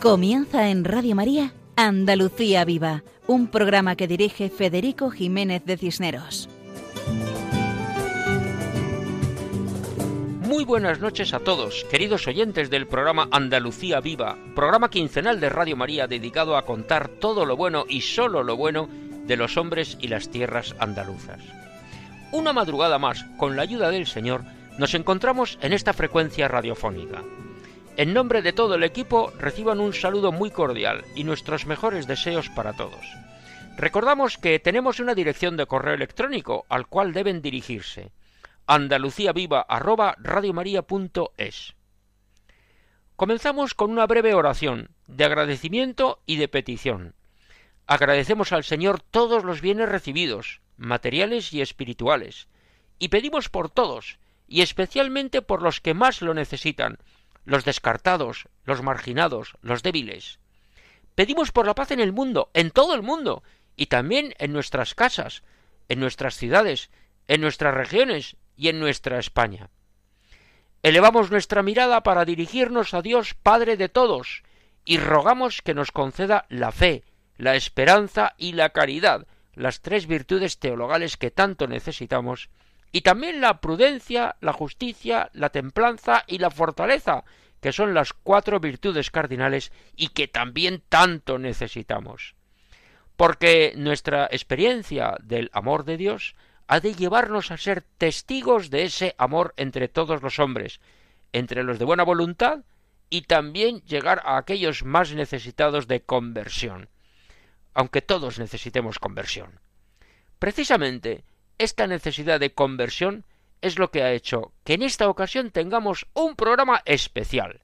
Comienza en Radio María Andalucía Viva, un programa que dirige Federico Jiménez de Cisneros. Muy buenas noches a todos, queridos oyentes del programa Andalucía Viva, programa quincenal de Radio María dedicado a contar todo lo bueno y solo lo bueno de los hombres y las tierras andaluzas. Una madrugada más, con la ayuda del Señor, nos encontramos en esta frecuencia radiofónica. En nombre de todo el equipo reciban un saludo muy cordial y nuestros mejores deseos para todos. Recordamos que tenemos una dirección de correo electrónico al cual deben dirigirse andaluciaviva@radiomaria.es. Comenzamos con una breve oración de agradecimiento y de petición. Agradecemos al Señor todos los bienes recibidos, materiales y espirituales, y pedimos por todos, y especialmente por los que más lo necesitan, los descartados, los marginados, los débiles. Pedimos por la paz en el mundo, en todo el mundo, y también en nuestras casas, en nuestras ciudades, en nuestras regiones y en nuestra España. Elevamos nuestra mirada para dirigirnos a Dios Padre de todos, y rogamos que nos conceda la fe, la esperanza y la caridad, las tres virtudes teologales que tanto necesitamos, y también la prudencia, la justicia, la templanza y la fortaleza, que son las cuatro virtudes cardinales y que también tanto necesitamos. Porque nuestra experiencia del amor de Dios ha de llevarnos a ser testigos de ese amor entre todos los hombres, entre los de buena voluntad y también llegar a aquellos más necesitados de conversión, aunque todos necesitemos conversión. Precisamente esta necesidad de conversión es lo que ha hecho que en esta ocasión tengamos un programa especial.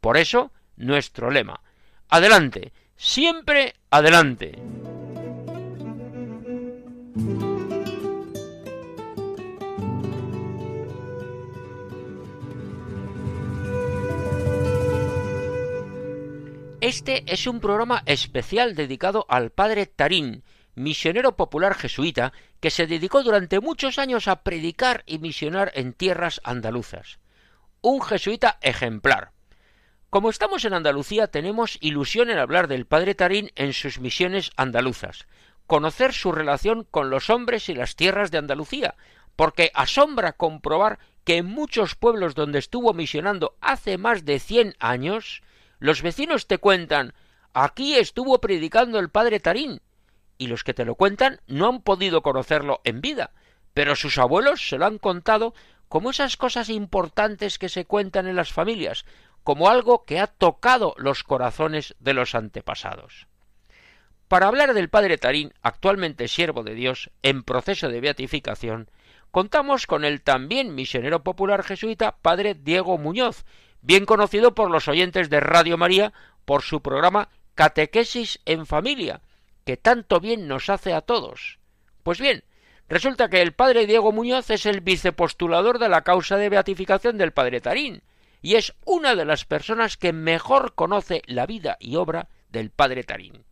Por eso, nuestro lema. Adelante, siempre adelante. Este es un programa especial dedicado al padre Tarín, misionero popular jesuita que se dedicó durante muchos años a predicar y misionar en tierras andaluzas. Un jesuita ejemplar. Como estamos en Andalucía, tenemos ilusión en hablar del padre Tarín en sus misiones andaluzas, conocer su relación con los hombres y las tierras de Andalucía, porque asombra comprobar que en muchos pueblos donde estuvo misionando hace más de cien años, los vecinos te cuentan aquí estuvo predicando el padre Tarín, y los que te lo cuentan no han podido conocerlo en vida, pero sus abuelos se lo han contado como esas cosas importantes que se cuentan en las familias, como algo que ha tocado los corazones de los antepasados. Para hablar del padre Tarín, actualmente siervo de Dios, en proceso de beatificación, contamos con el también misionero popular jesuita padre Diego Muñoz, bien conocido por los oyentes de Radio María por su programa Catequesis en Familia, que tanto bien nos hace a todos. Pues bien, resulta que el padre Diego Muñoz es el vicepostulador de la causa de beatificación del padre Tarín, y es una de las personas que mejor conoce la vida y obra del padre Tarín.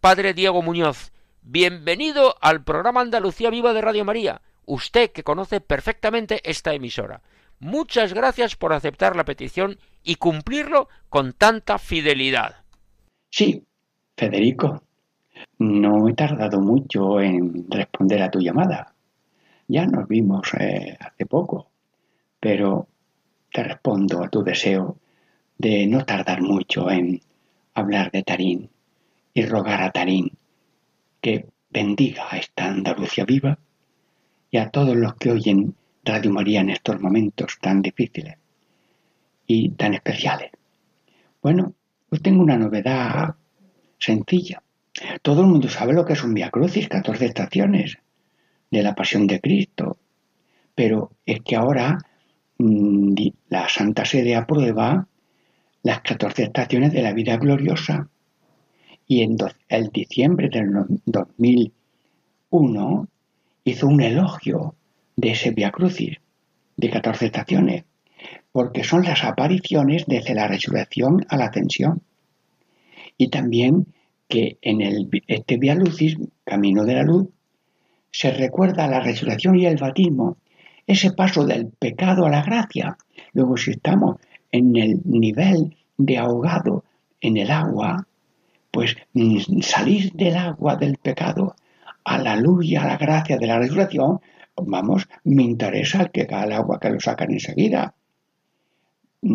Padre Diego Muñoz, bienvenido al programa Andalucía Viva de Radio María, usted que conoce perfectamente esta emisora. Muchas gracias por aceptar la petición y cumplirlo con tanta fidelidad. Sí, Federico, no he tardado mucho en responder a tu llamada. Ya nos vimos eh, hace poco, pero te respondo a tu deseo de no tardar mucho en hablar de Tarín y rogar a Tarín que bendiga a esta Andalucía viva y a todos los que oyen Radio María en estos momentos tan difíciles y tan especiales. Bueno, hoy tengo una novedad sencilla. Todo el mundo sabe lo que es un Via Crucis, 14 estaciones de la Pasión de Cristo. Pero es que ahora mm, la Santa Sede aprueba las 14 estaciones de la vida gloriosa. Y en el diciembre del 2001 hizo un elogio de ese Via Crucis de 14 estaciones, porque son las apariciones desde la resurrección a la ascensión. Y también que en este Via Lucis, Camino de la Luz, se recuerda la resurrección y el bautismo, ese paso del pecado a la gracia. Luego, si estamos en el nivel de ahogado en el agua, pues mm, salir del agua del pecado a la luz y a la gracia de la resurrección, vamos, me interesa el que al agua que lo sacan enseguida.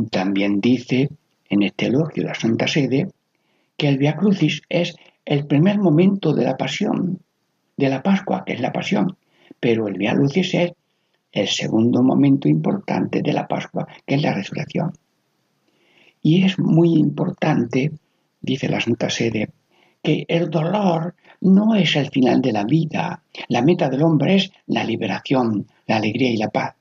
También dice en este elogio la Santa Sede que el Via Crucis es el primer momento de la pasión, de la Pascua, que es la pasión, pero el Via Crucis es el segundo momento importante de la Pascua, que es la resurrección. Y es muy importante, dice la Santa Sede, que el dolor no es el final de la vida. La meta del hombre es la liberación, la alegría y la paz.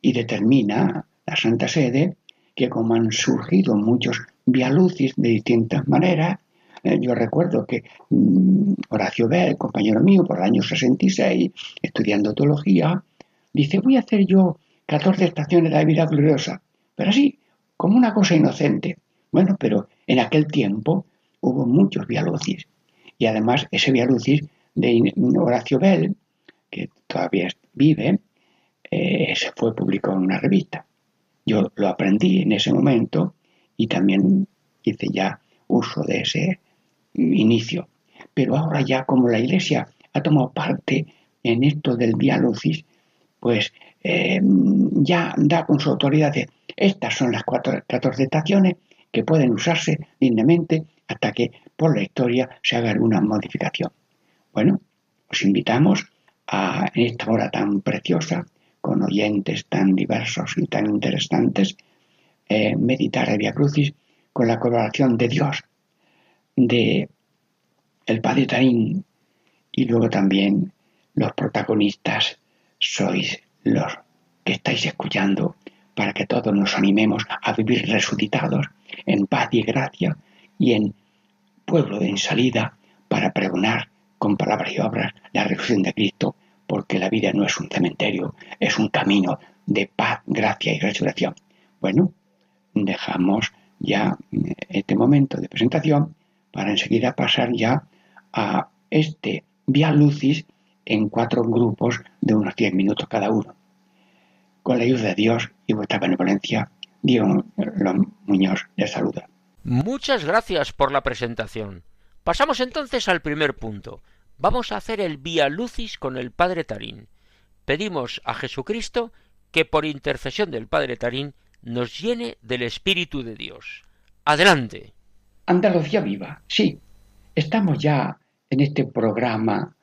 Y determina la Santa Sede que como han surgido muchos vialucis de distintas maneras, eh, yo recuerdo que mm, Horacio Bell, compañero mío, por el año 66, estudiando teología, dice, voy a hacer yo 14 estaciones de la vida gloriosa, pero así, como una cosa inocente. Bueno, pero en aquel tiempo hubo muchos vialucis. Y además ese vialucis de Horacio Bell, que todavía vive, eh, se fue publicado en una revista. Yo lo aprendí en ese momento y también hice ya uso de ese inicio. Pero ahora ya como la Iglesia ha tomado parte en esto del Lucis, pues eh, ya da con su autoridad de estas son las cuatro, 14 estaciones que pueden usarse dignamente hasta que por la historia se haga alguna modificación. Bueno, os invitamos a en esta hora tan preciosa con oyentes tan diversos y tan interesantes, eh, meditar el Via Crucis con la colaboración de Dios, de el Padre Taín y luego también los protagonistas sois los que estáis escuchando para que todos nos animemos a vivir resucitados en paz y gracia y en pueblo en salida para pregonar con palabras y obras la resurrección de Cristo porque la vida no es un cementerio, es un camino de paz, gracia y resurrección. Bueno, dejamos ya este momento de presentación para enseguida pasar ya a este Via Lucis en cuatro grupos de unos diez minutos cada uno. Con la ayuda de Dios y vuestra benevolencia, Dios Muñoz les saluda. Muchas gracias por la presentación. Pasamos entonces al primer punto, Vamos a hacer el Vía Lucis con el Padre Tarín. Pedimos a Jesucristo que por intercesión del Padre Tarín nos llene del Espíritu de Dios. Adelante. Andalucía viva, sí. Estamos ya en este programa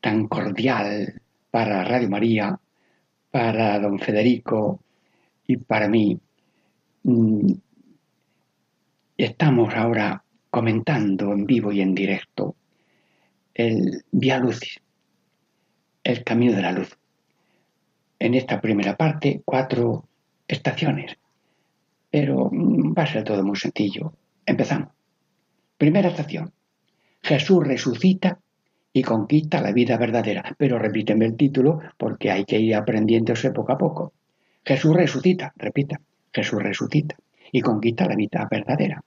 tan cordial para Radio María, para don Federico y para mí. Mm, estamos ahora comentando en vivo y en directo el Via Lucis, el camino de la luz. En esta primera parte, cuatro estaciones, pero mm, va a ser todo muy sencillo. Empezamos. Primera estación. Jesús resucita y conquista la vida verdadera. Pero repíteme el título porque hay que ir aprendiéndose poco a poco. Jesús resucita, repita, Jesús resucita y conquista la vida verdadera.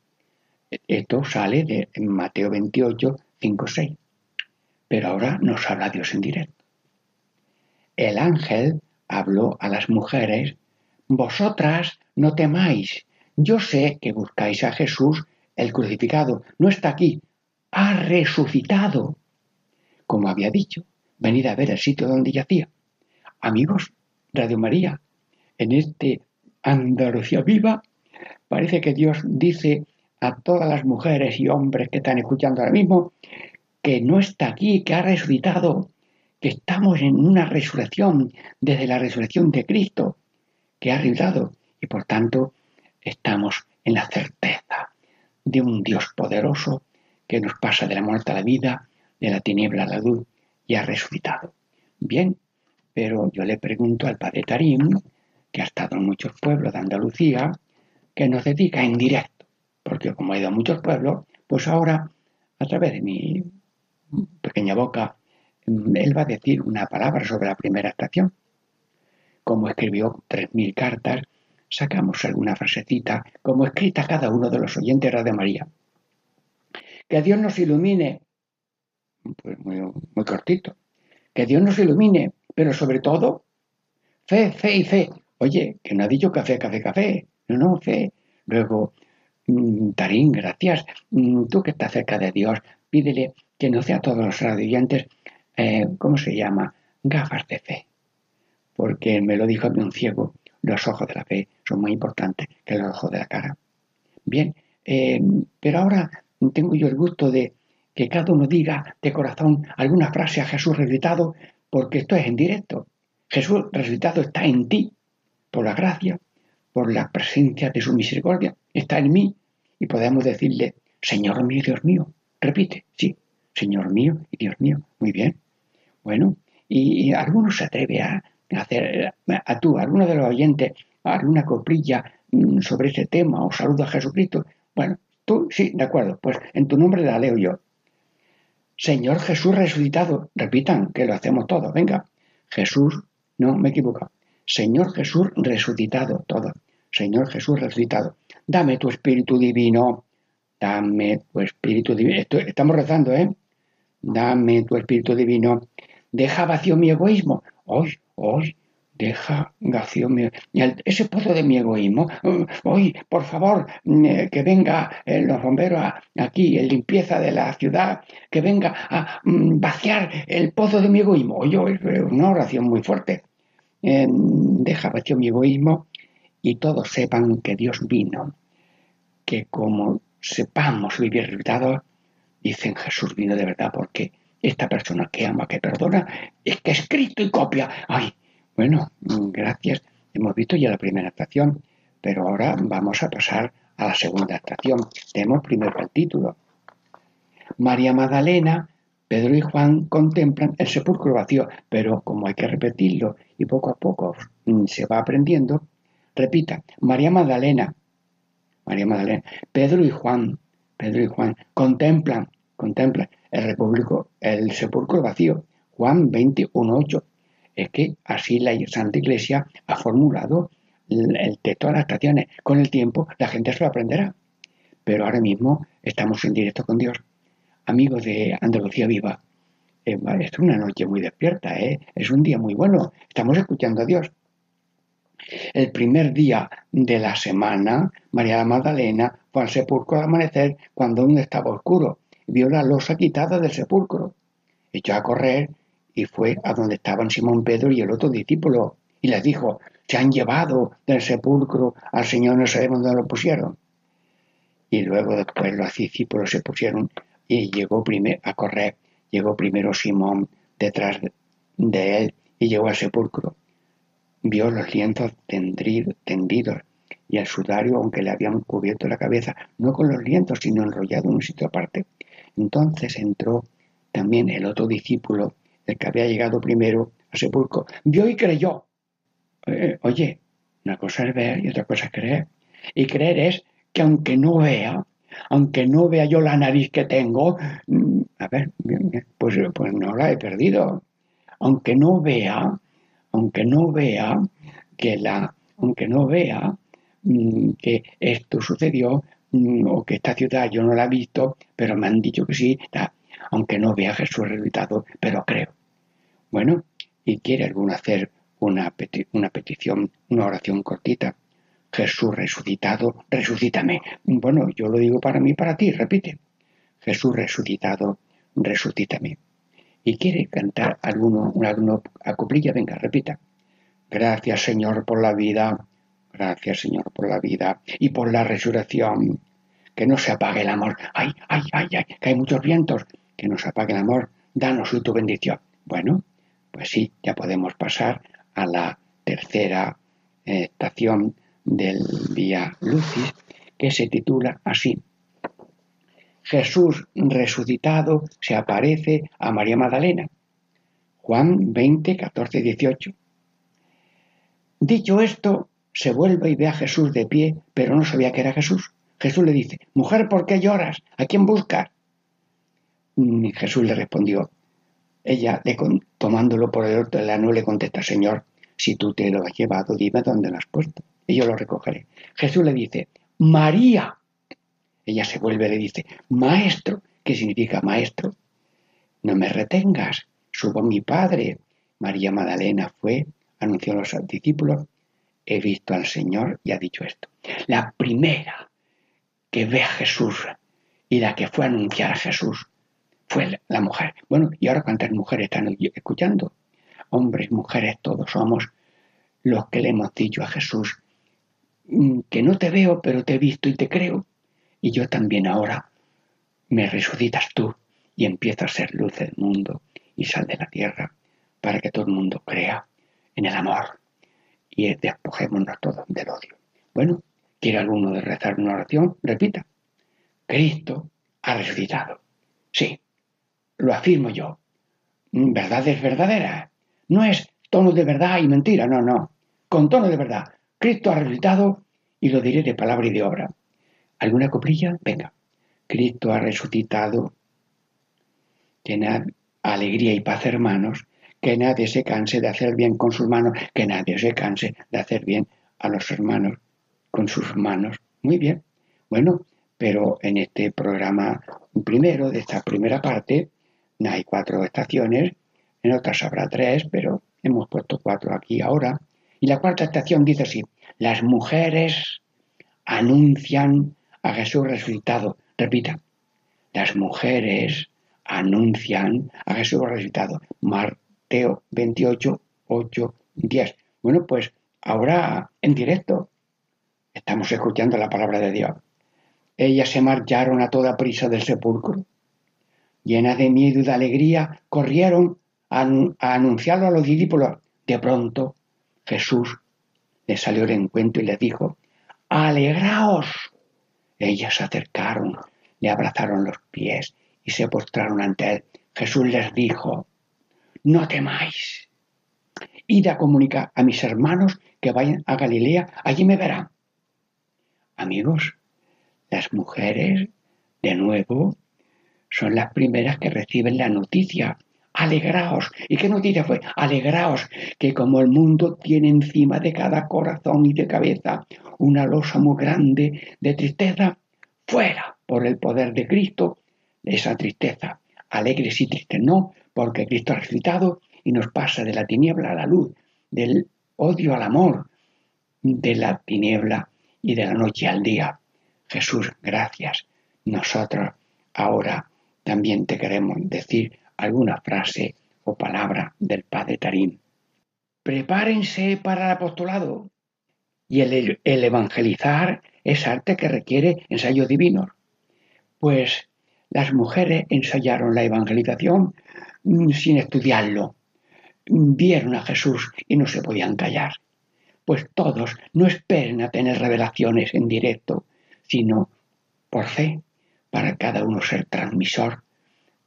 Esto sale de Mateo 28, 5, 6 pero ahora nos habla Dios en directo. El ángel habló a las mujeres, vosotras no temáis, yo sé que buscáis a Jesús el crucificado, no está aquí, ha resucitado. Como había dicho, venid a ver el sitio donde yacía. Amigos, Radio María, en este Andalucía viva, parece que Dios dice a todas las mujeres y hombres que están escuchando ahora mismo que no está aquí, que ha resucitado, que estamos en una resurrección desde la resurrección de Cristo, que ha y por tanto estamos en la certeza de un Dios poderoso que nos pasa de la muerte a la vida, de la tiniebla a la luz y ha resucitado. Bien, pero yo le pregunto al padre Tarim, que ha estado en muchos pueblos de Andalucía, que nos dedica en directo, porque como ha ido a muchos pueblos, pues ahora, a través de mi pequeña boca, él va a decir una palabra sobre la primera estación. Como escribió tres mil cartas, sacamos alguna frasecita, como escrita cada uno de los oyentes de María. Que Dios nos ilumine, pues muy, muy cortito, que Dios nos ilumine, pero sobre todo, fe, fe y fe. Oye, que no ha dicho café, café, café, no, no, fe. Luego, Mm, Tarín, gracias. Mm, tú que estás cerca de Dios, pídele que no sea todos los radioyentes, eh, ¿cómo se llama? Gafas de fe. Porque me lo dijo a mí un ciego, los ojos de la fe son muy importantes que los ojos de la cara. Bien, eh, pero ahora tengo yo el gusto de que cada uno diga de corazón alguna frase a Jesús resucitado, porque esto es en directo. Jesús resucitado está en ti, por la gracia, por la presencia de su misericordia, está en mí y podemos decirle, Señor mío, Dios mío. Repite, sí, Señor mío y Dios mío. Muy bien. Bueno, y, alguno se atreve a hacer, a tú, alguno de los oyentes, alguna coprilla mm, sobre ese tema o saludo a Jesucristo. Bueno, tú, sí, de acuerdo, pues en tu nombre la leo yo. Señor Jesús resucitado, repitan que lo hacemos todos, venga. Jesús, no me equivoco. Señor Jesús resucitado, todo. Señor Jesús resucitado, dame tu Espíritu Divino, dame tu Espíritu Divino. estamos rezando, ¿eh? Dame tu Espíritu Divino. Deja vacío mi egoísmo. Hoy, hoy, deja vacío mi ese pozo de mi egoísmo. Hoy, por favor, eh, que venga eh, los bomberos aquí, en limpieza de la ciudad, que venga a mm, vaciar el pozo de mi egoísmo. Hoy, una oración muy fuerte. deja vacío mi egoísmo y todos sepan que Dios vino, que como sepamos vivir resultados, dicen Jesús vino de verdad porque esta persona que ama, que perdona, es que es Cristo y copia. Ay, bueno, gracias. Hemos visto ya la primera estación, pero ahora vamos a pasar a la segunda estación. Tenemos primero el título. María Magdalena, Pedro y Juan contemplan el sepulcro vacío, pero como hay que repetirlo y poco a poco mm, se va aprendiendo, Repita, María Magdalena, María Magdalena, Pedro y Juan, Pedro y Juan, contemplan, contemplan el, repúblico, el sepulcro vacío. Juan 21.8. Es que así la Santa Iglesia ha formulado el, texto de las estaciones. Con el tiempo la gente se lo aprenderá. Pero ahora mismo estamos en directo con Dios. Amigos de Andalucía Viva, eh, es una noche muy despierta, ¿eh? es un día muy bueno. Estamos escuchando a Dios. El primer día de la semana, María Magdalena fue al sepulcro al amanecer cuando aún estaba oscuro. Vio la losa quitada del sepulcro. Echó a correr y fue a donde estaban Simón Pedro y el otro discípulo y les dijo, se han llevado del sepulcro al Señor, no sabemos dónde lo pusieron. Y luego después los discípulos se pusieron y llegó primero a correr. Llegó primero Simón detrás de él y llegó al sepulcro vio los lienzos tendidos y el sudario, aunque le habían cubierto la cabeza, no con los lienzos, sino enrollado en un sitio aparte. Entonces entró también el otro discípulo, el que había llegado primero al sepulcro, vio y creyó. Eh, oye, una cosa es ver y otra cosa es creer. Y creer es que aunque no vea, aunque no vea yo la nariz que tengo, mm, a ver, pues, pues no la he perdido. Aunque no vea, aunque no vea que la, aunque no vea mm, que esto sucedió o que esta ciudad yo no la he visto, pero me han dicho que sí, aunque no vea Jesús resucitado, pero creo. Bueno, y quiere alguno hacer una, una petición, una oración cortita. Jesús resucitado, resucítame. Bueno, yo lo digo para mí, para ti, repite. Jesús resucitado, resucítame y quiere cantar alguno, una, acoplilla, venga, repita. Gracias Señor por la vida, gracias Señor por la vida y por la resurrección. Que no se apague el amor. Ay, ay, ay, ay, que hay muchos vientos. Que no se apague el amor. Danos tu bendición. Bueno, pues sí, ya podemos pasar a la tercera eh, estación del día Lucis, que se titula así, Jesús resucitado se aparece a María Magdalena. Juan 20, 14, 18. Dicho esto, se vuelve y ve a Jesús de pie, pero no sabía que era Jesús. Jesús le dice, Mujer, ¿por qué lloras? ¿A quién buscas? Mm, Jesús le respondió. Ella, tomándolo por el otro lado, le contesta, Señor, si tú te lo has llevado, dime dónde lo has puesto, y yo lo recogeré. Jesús le dice, María. Ella se vuelve y le dice, Maestro, ¿qué significa maestro? No me retengas, subo a mi padre. María Magdalena fue, anunció a los discípulos, he visto al Señor y ha dicho esto. La primera que ve a Jesús y la que fue a anunciar a Jesús fue la mujer. Bueno, ¿y ahora cuántas mujeres están escuchando? Hombres, mujeres, todos somos los que le hemos dicho a Jesús mm, que no te veo, pero te he visto y te creo. Y yo también ahora me resucitas tú y empiezo a ser luz del mundo y sal de la tierra para que todo el mundo crea en el amor y despojémonos todos del odio. Bueno, ¿quiere alguno de rezar una oración? Repita. Cristo ha resucitado. Sí, lo afirmo yo. Verdad es verdadera. No es tono de verdad y mentira, no, no. Con tono de verdad. Cristo ha resucitado y lo diré de palabra y de obra. ¿Alguna coprilla? Venga. Cristo ha resucitado. Tened alegría y paz, hermanos. Que nadie se canse de hacer bien con sus manos. Que nadie se canse de hacer bien a los hermanos con sus manos. Muy bien. Bueno, pero en este programa primero, de esta primera parte, hay cuatro estaciones, en otras habrá tres, pero hemos puesto cuatro aquí ahora. Y la cuarta estación dice así, las mujeres anuncian a Jesús resucitado. Repita, las mujeres anuncian a Jesús resucitado. Mateo 28, 8, 10. Bueno, pues ahora en directo estamos escuchando la palabra de Dios. Ellas se marcharon a toda prisa del sepulcro. Llenas de miedo y de alegría, corrieron a, anunciarlo a los discípulos. De pronto, Jesús les salió al encuentro y les dijo, alegraos. Ellas se acercaron, le abrazaron los pies y se postraron ante él. Jesús les dijo, no temáis. Id a comunicar a mis hermanos que vayan a Galilea, allí me verán. Amigos, las mujeres, de nuevo, son las primeras que reciben la noticia. Alegraos. ¿Y qué noticia fue? Alegraos que como el mundo tiene encima de cada corazón y de cabeza una losa muy grande de tristeza, fuera por el poder de Cristo esa tristeza. Alegres y tristes no, porque Cristo ha resucitado y nos pasa de la tiniebla a la luz, del odio al amor, de la tiniebla y de la noche al día. Jesús, gracias. Nosotros ahora también te queremos decir alguna frase o palabra del Padre Tarín. Prepárense para el apostolado. Y el, el evangelizar es arte que requiere ensayo divino. Pues las mujeres ensayaron la evangelización sin estudiarlo. Vieron a Jesús y no se podían callar. Pues todos no esperen a tener revelaciones en directo, sino por fe, para cada uno ser transmisor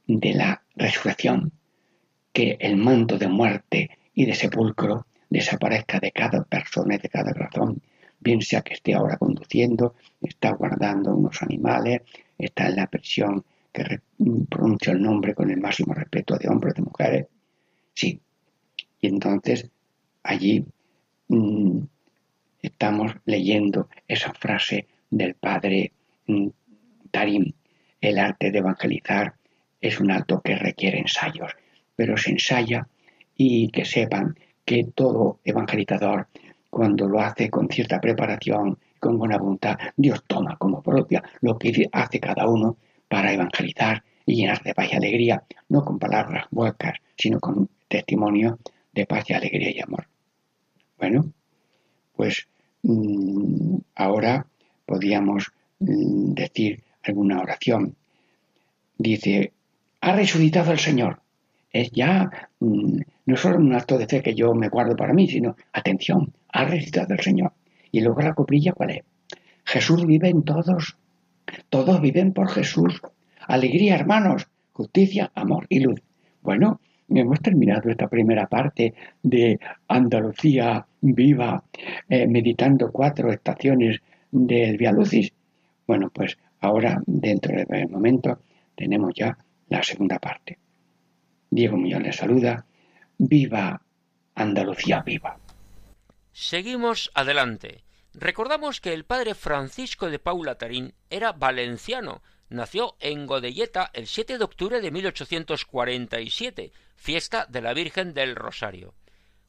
de la resurrección, que el manto de muerte y de sepulcro desaparezca de cada persona y de cada corazón, bien sea que esté ahora conduciendo, está guardando unos animales, está en la prisión que pronuncia el nombre con el máximo respeto de hombres, de mujeres, sí. Y entonces allí mm, estamos leyendo esa frase del padre mm, Tarim. El arte de evangelizar es un acto que requiere ensayos, pero se ensaya y que sepan que todo evangelizador, cuando lo hace con cierta preparación, con buena voluntad, Dios toma como propia lo que hace cada uno para evangelizar y llenar de paz y alegría, no con palabras huecas, sino con testimonio de paz y alegría y amor. Bueno, pues mm, ahora podríamos mm, decir alguna oración. Dice, ha resucitado el Señor. Es ya mm, no solo un acto de fe que yo me guardo para mí, sino, atención, ha resucitado el Señor. Y luego la coprilla, ¿cuál es? Jesús vive en todos. Todos viven por Jesús. Alegría, hermanos, justicia, amor y luz. Bueno, hemos terminado esta primera parte de Andalucía viva, eh, meditando cuatro estaciones del Via Lucis. Bueno, pues ahora, dentro de un momento, tenemos ya la segunda parte. Diego Millón les saluda. Viva Andalucía viva. Seguimos adelante. Recordamos que el padre Francisco de Paula Tarín era valenciano. Nació en Godelleta el 7 de octubre de 1847, fiesta de la Virgen del Rosario.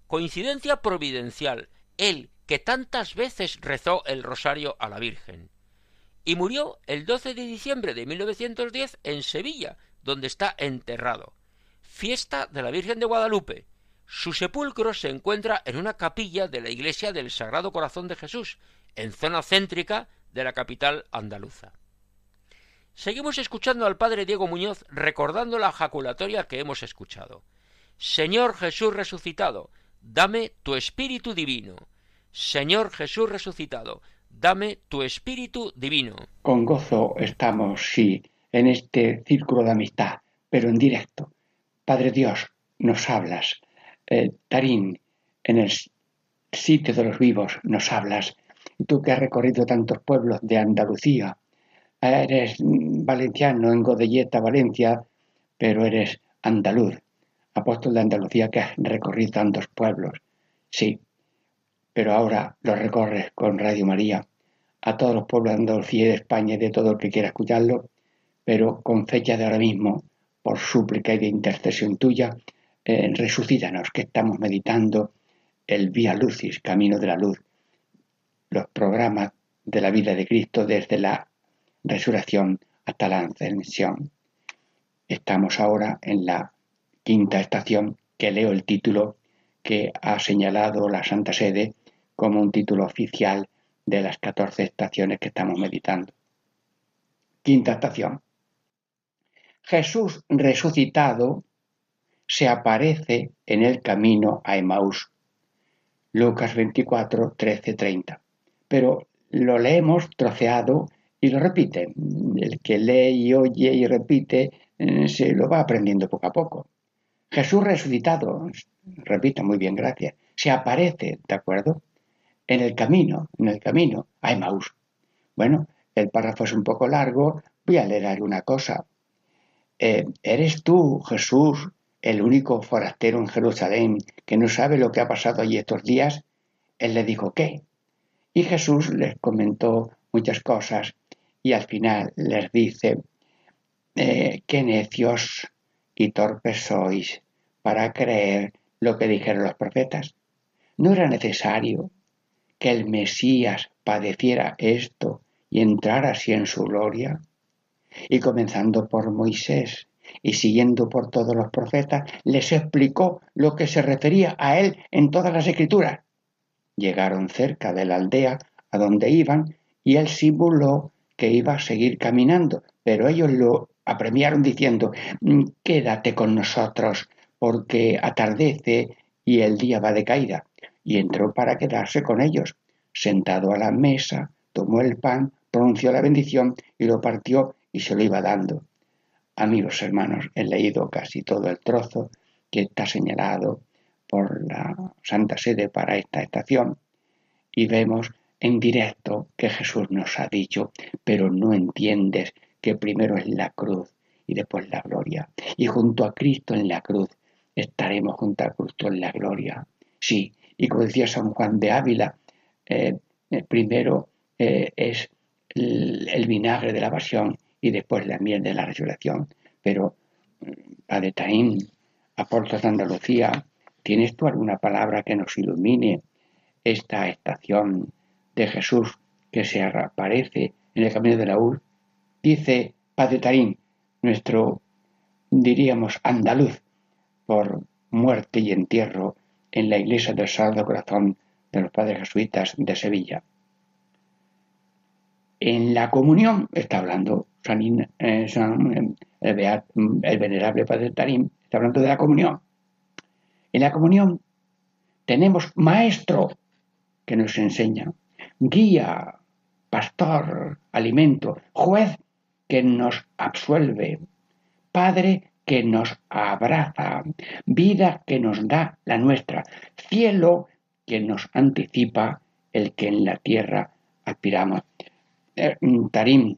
Coincidencia providencial, él que tantas veces rezó el rosario a la Virgen. y murió el 12 de diciembre de 1910 en Sevilla, donde está enterrado. Fiesta de la Virgen de Guadalupe. Su sepulcro se encuentra en una capilla de la iglesia del Sagrado Corazón de Jesús, en zona céntrica de la capital andaluza. Seguimos escuchando al padre Diego Muñoz recordando la jaculatoria que hemos escuchado. Señor Jesús resucitado, dame tu espíritu divino. Señor Jesús resucitado, dame tu espíritu divino. Con gozo estamos, sí, en este círculo de amistad, pero en directo. Padre Dios, nos hablas. Eh, Tarín, en el sitio de los vivos, nos hablas. Tú que has recorrido tantos pueblos de Andalucía, eres valenciano en Godelleta, Valencia, pero eres andaluz, apóstol de Andalucía que has recorrido tantos pueblos. Sí, pero ahora lo recorres con Radio María a todos los pueblos de Andalucía y de España y de todo el que quiera escucharlo, pero con fecha de ahora mismo, por súplica y de intercesión tuya, eh, resucítanos, que estamos meditando el Vía Lucis, Camino de la Luz, los programas de la vida de Cristo desde la resurrección hasta la ascensión. Estamos ahora en la quinta estación que leo el título que ha señalado la Santa Sede como un título oficial de las 14 estaciones que estamos meditando. Quinta estación. Jesús resucitado se aparece en el camino a Emaús. Lucas 24, 13, 30. Pero lo leemos troceado y lo repite. El que lee y oye y repite eh, se lo va aprendiendo poco a poco. Jesús resucitado, repito muy bien, gracias, se aparece, ¿de acuerdo? En el camino, en el camino a Emaús. Bueno, el párrafo es un poco largo, voy a leer alguna cosa. Eh, ¿Eres tú, Jesús, el único forastero en Jerusalén que no sabe lo que ha pasado allí estos días? Él le dijo, ¿qué? Y Jesús les comentó muchas cosas y al final les dice, eh, qué necios y torpes sois para creer lo que dijeron los profetas. ¿No era necesario que el Mesías padeciera esto y entrara así en su gloria? Y comenzando por Moisés y siguiendo por todos los profetas, les explicó lo que se refería a él en todas las escrituras. Llegaron cerca de la aldea a donde iban y él simuló que iba a seguir caminando, pero ellos lo apremiaron diciendo, mm, quédate con nosotros, porque atardece y el día va de caída. Y entró para quedarse con ellos. Sentado a la mesa, tomó el pan, pronunció la bendición y lo partió y se lo iba dando. Amigos hermanos, he leído casi todo el trozo que está señalado por la Santa Sede para esta estación y vemos en directo que Jesús nos ha dicho, pero no entiendes que primero es la cruz y después la gloria. Y junto a Cristo en la cruz estaremos junto a Cristo en la gloria. Sí, y como decía San Juan de Ávila, eh, eh, primero eh, es el, vinagre de la pasión y después la miel de la resurrección. Pero, Padre Taín, de Andalucía, ¿tienes tú alguna palabra que nos ilumine esta estación de Jesús que se aparece en el camino de la Ur, dice Padre nuestro, diríamos, andaluz, por muerte y entierro en la iglesia del Sagrado Corazón de los Padres Jesuitas de Sevilla. En la comunión, está hablando San, eh, el, el, venerable Padre Tarín, está hablando de la comunión. En la comunión tenemos maestro que nos enseña, guía, pastor, alimento, juez que nos absuelve, Padre que nos abraza, vida que nos da la nuestra, cielo que nos anticipa el que en la tierra aspiramos. Eh, Tarim,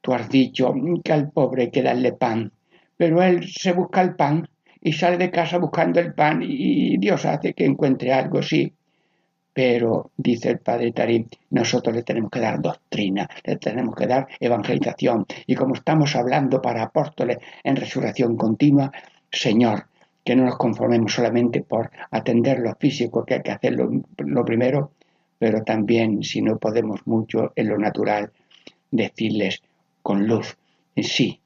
tú has dicho que al pobre hay que darle pan, pero él se busca el pan y sale de casa buscando el pan y Dios hace que encuentre algo, sí, pero, dice el padre Tarim, nosotros le tenemos que dar doctrina, le tenemos que dar evangelización. Y como estamos hablando para apóstoles en resurrección continua, Señor, que no nos conformemos solamente por atender lo físico, que hay que hacer lo, primero, pero también, si no podemos mucho en lo natural, decirles con luz, sí,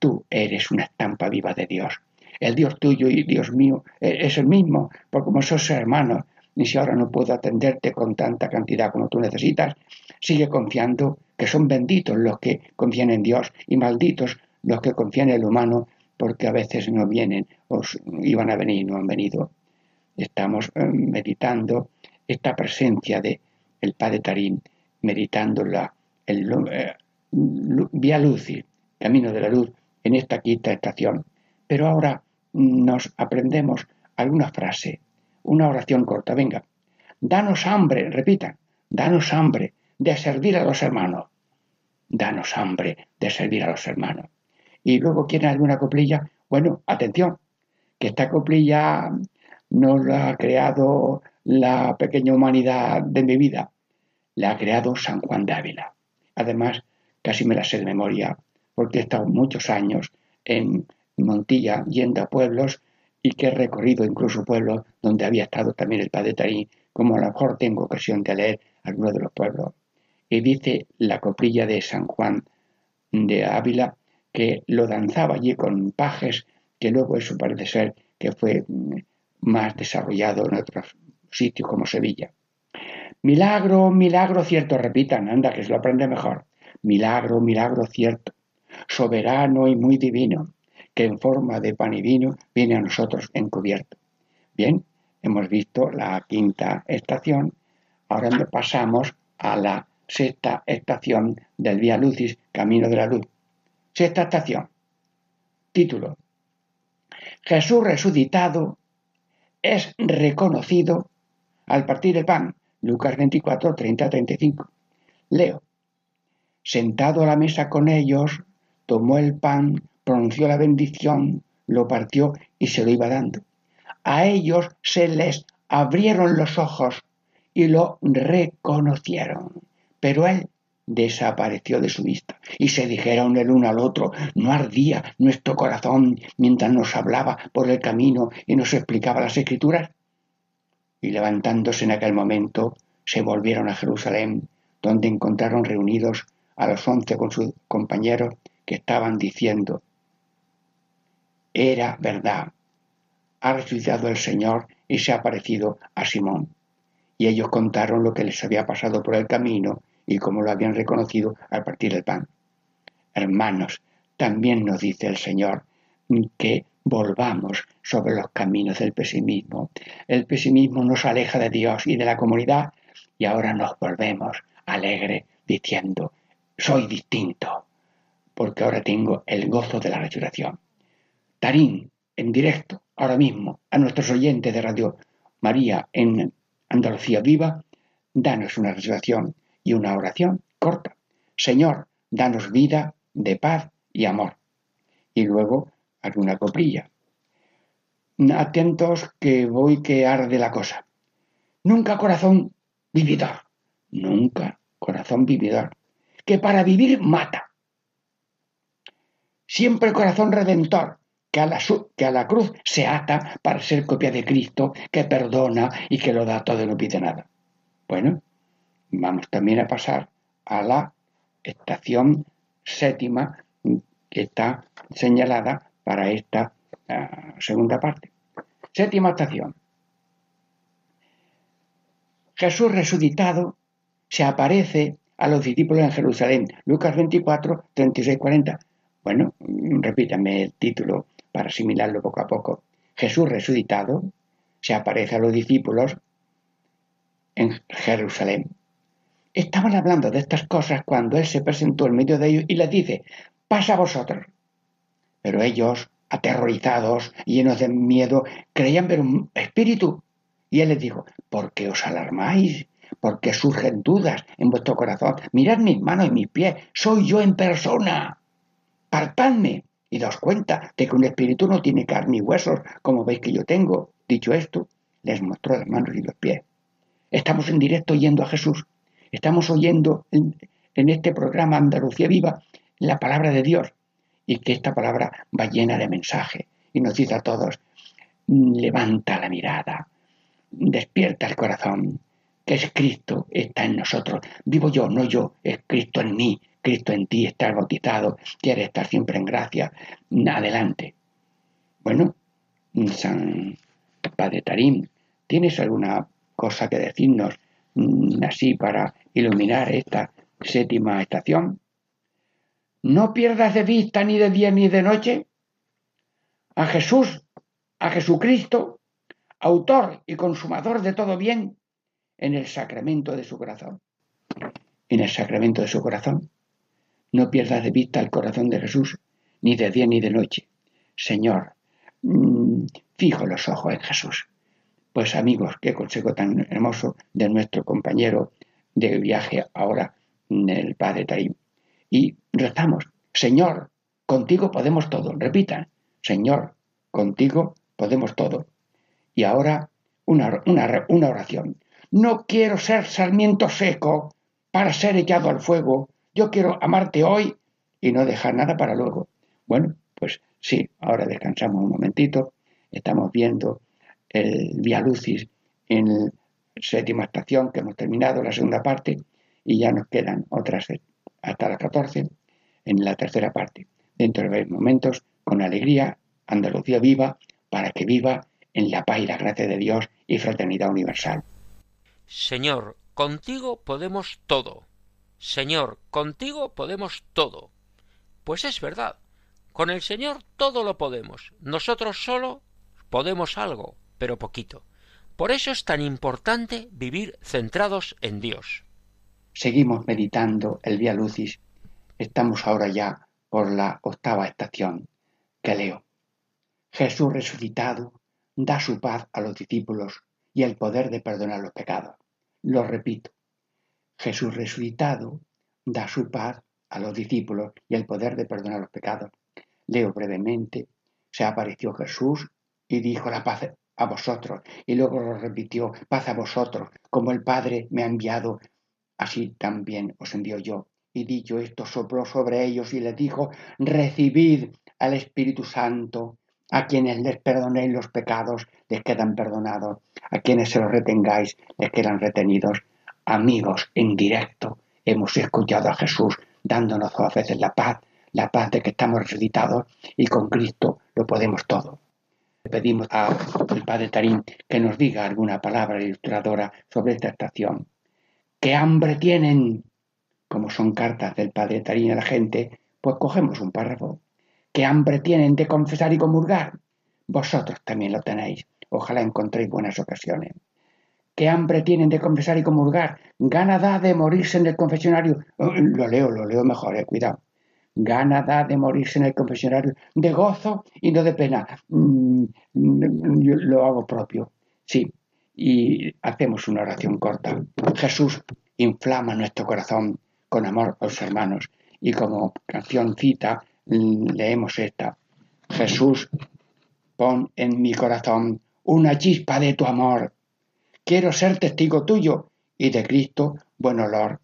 tú eres una estampa viva de Dios. El Dios tuyo y Dios mío e-, es el mismo, porque como sos hermanos, y si ahora no puedo atenderte con tanta cantidad como tú necesitas, sigue confiando que son benditos los que confían en Dios y malditos los que confían en el humano, porque a veces no vienen o iban a venir y no han venido. Estamos eh, meditando esta presencia de el Padre Tarín, meditando la el, eh, Vía camino de la luz, en esta quinta estación. Pero ahora nos aprendemos alguna frase, una oración corta. Venga, danos hambre, repitan, danos hambre de servir a los hermanos. Danos hambre de servir a los hermanos. Y luego quieren alguna coplilla. Bueno, atención, que esta coplilla no la ha creado la pequeña humanidad de mi vida, la ha creado San Juan de Ávila. Además, casi me la sé de memoria, porque he estado muchos años en Montilla yendo a pueblos y que he recorrido incluso pueblos donde había estado también el padre Tarín, como a lo mejor tengo ocasión de leer algunos de los pueblos. Y dice la coplilla de San Juan de Ávila que lo danzaba allí con pajes, que luego eso parece ser que fue mm, más desarrollado en otros sitios como Sevilla. Milagro, milagro cierto, repitan, anda, que se lo aprende mejor. Milagro, milagro cierto, soberano y muy divino, que en forma de pan y vino viene a nosotros encubierto. Bien, hemos visto la quinta estación, ahora pasamos a la sexta estación del Vía Lucis, Camino de la Luz. Sexta estación. Título. Jesús resucitado es reconocido al partir el pan. Lucas 24, 30, 35. Leo. Sentado a la mesa con ellos, tomó el pan, pronunció la bendición, lo partió y se lo iba dando. A ellos se les abrieron los ojos y lo reconocieron, pero él desapareció de su vista y se dijeron el uno al otro, no ardía nuestro corazón mientras nos hablaba por el camino y nos explicaba las escrituras. Y levantándose en aquel momento, se volvieron a Jerusalén, donde encontraron reunidos a los once con sus compañeros que estaban diciendo, era verdad. Ha resucitado el Señor y se ha aparecido a Simón. Y ellos contaron lo que les había pasado por el camino y cómo lo habían reconocido al partir el pan. Hermanos, también nos dice el Señor que volvamos sobre los caminos del pesimismo. El pesimismo nos aleja de Dios y de la comunidad y ahora nos volvemos alegre diciendo, soy distinto, porque ahora tengo el gozo de la resurrección. Tarín, en directo, ahora mismo, a nuestros oyentes de Radio María en Andalucía Viva, danos una resurrección y una oración corta. Señor, danos vida de paz y amor. Y luego alguna coprilla. Atentos que voy que arde la cosa. Nunca corazón vividor. Nunca corazón vividor. Que para vivir mata. Siempre corazón redentor que a, la, que a la cruz se ata para ser copia de Cristo, que perdona y que lo da todo y no pide nada. Bueno, vamos también a pasar a la estación séptima que está señalada para esta uh, segunda parte. Séptima estación. Jesús resucitado se aparece a los discípulos en Jerusalén. Lucas 24, 36, 40. Bueno, repítame el título para asimilarlo poco a poco. Jesús resucitado se aparece a los discípulos en Jerusalén. Estaban hablando de estas cosas cuando Él se presentó en medio de ellos y les dice, pasa a vosotros. Pero ellos, aterrorizados, llenos de miedo, creían ver un espíritu. Y Él les dijo, ¿por qué os alarmáis? ¿Por qué surgen dudas en vuestro corazón? Mirad mis manos y mis pies, soy yo en persona. Partadme y daos cuenta de que un espíritu no tiene carne y huesos, como veis que yo tengo. Dicho esto, les mostró las manos y los pies. Estamos en directo yendo a Jesús. Estamos oyendo en, este programa Andalucía Viva la palabra de Dios y que esta palabra va llena de mensaje y nos dice a todos, levanta la mirada, despierta el corazón, que es Cristo está en nosotros. Vivo yo, no yo, es Cristo en mí, Cristo en ti, estás bautizado, quieres estar siempre en gracia, adelante. Bueno, San Padre Tarín, ¿tienes alguna cosa que decirnos mm, así para iluminar esta séptima estación? No pierdas de vista ni de día ni de noche a Jesús, a Jesucristo, autor y consumador de todo bien, en el sacramento de su corazón. En el sacramento de su corazón. No pierdas de vista el corazón de Jesús, ni de día ni de noche. Señor, mm, fijo los ojos en Jesús. Pues amigos, qué consejo tan hermoso de nuestro compañero de viaje ahora, el Padre Tarim. Y rezamos, Señor, contigo podemos todo. Repitan, Señor, contigo podemos todo. Y ahora una, una oración. No quiero ser sarmiento seco para ser echado al fuego. Yo quiero amarte hoy y no dejar nada para luego. Bueno, pues sí, ahora descansamos un momentito. Estamos viendo el Via Lucis en la séptima estación que hemos terminado, la segunda parte, y ya nos quedan otras hasta las 14 en la tercera parte. Dentro de varios momentos, con alegría, Andalucía viva, para que viva en la paz y la gracia de Dios y fraternidad universal. Señor, contigo podemos todo. Señor, contigo podemos todo. Pues es verdad. Con el Señor todo lo podemos. Nosotros solo podemos algo, pero poquito. Por eso es tan importante vivir centrados en Dios. Seguimos meditando el Vía Lucis. Estamos ahora ya por la octava estación que leo. Jesús resucitado da su paz a los discípulos y el poder de perdonar los pecados. Lo repito, Jesús resucitado da su paz a los discípulos y el poder de perdonar los pecados. Leo brevemente, se apareció Jesús y dijo la paz a vosotros, y luego lo repitió, paz a vosotros, como el Padre me ha enviado, así también os envío yo. Y dicho esto, sopló sobre ellos y les dijo, recibid al Espíritu Santo. A quienes les perdonéis los pecados, les quedan perdonados. A quienes se los retengáis, les quedan retenidos. Amigos, en directo, hemos escuchado a Jesús dándonos a veces la paz, la paz de que estamos resucitados y con Cristo lo podemos todo. Le pedimos al Padre Tarín que nos diga alguna palabra ilustradora sobre esta estación. ¿Qué hambre tienen? Como son cartas del Padre Tarín a la gente, pues cogemos un párrafo ¿Qué hambre tienen de confesar y comulgar? Vosotros también lo tenéis. Ojalá encontréis buenas ocasiones. ¿Qué hambre tienen de confesar y comulgar? Gana da de morirse en el confesionario. Oh, lo leo, lo leo mejor, eh, cuidado. Gana da de morirse en el confesionario de gozo y no de pena. Mm, yo lo hago propio. Sí, y hacemos una oración corta. Jesús inflama nuestro corazón con amor a los hermanos. Y como canción cita, leemos esta. Jesús, pon en mi corazón una chispa de tu amor. Quiero ser testigo tuyo y de Cristo buen olor.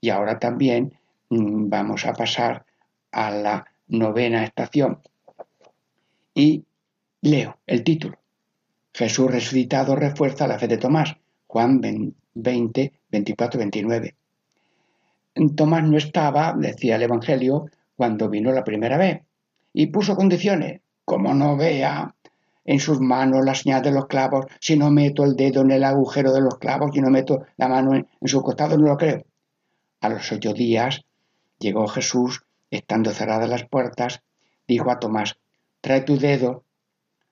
Y ahora también mm, vamos a pasar a la novena estación. Y leo el título. Jesús resucitado refuerza la fe de Tomás. Juan 20, 24, 29. Tomás no estaba, decía el Evangelio, cuando vino la primera vez y puso condiciones, como no vea en sus manos la señal de los clavos, si no meto el dedo en el agujero de los clavos, si no meto la mano en, su costado, no lo creo. A los ocho días llegó Jesús, estando cerradas las puertas, dijo a Tomás, trae tu dedo,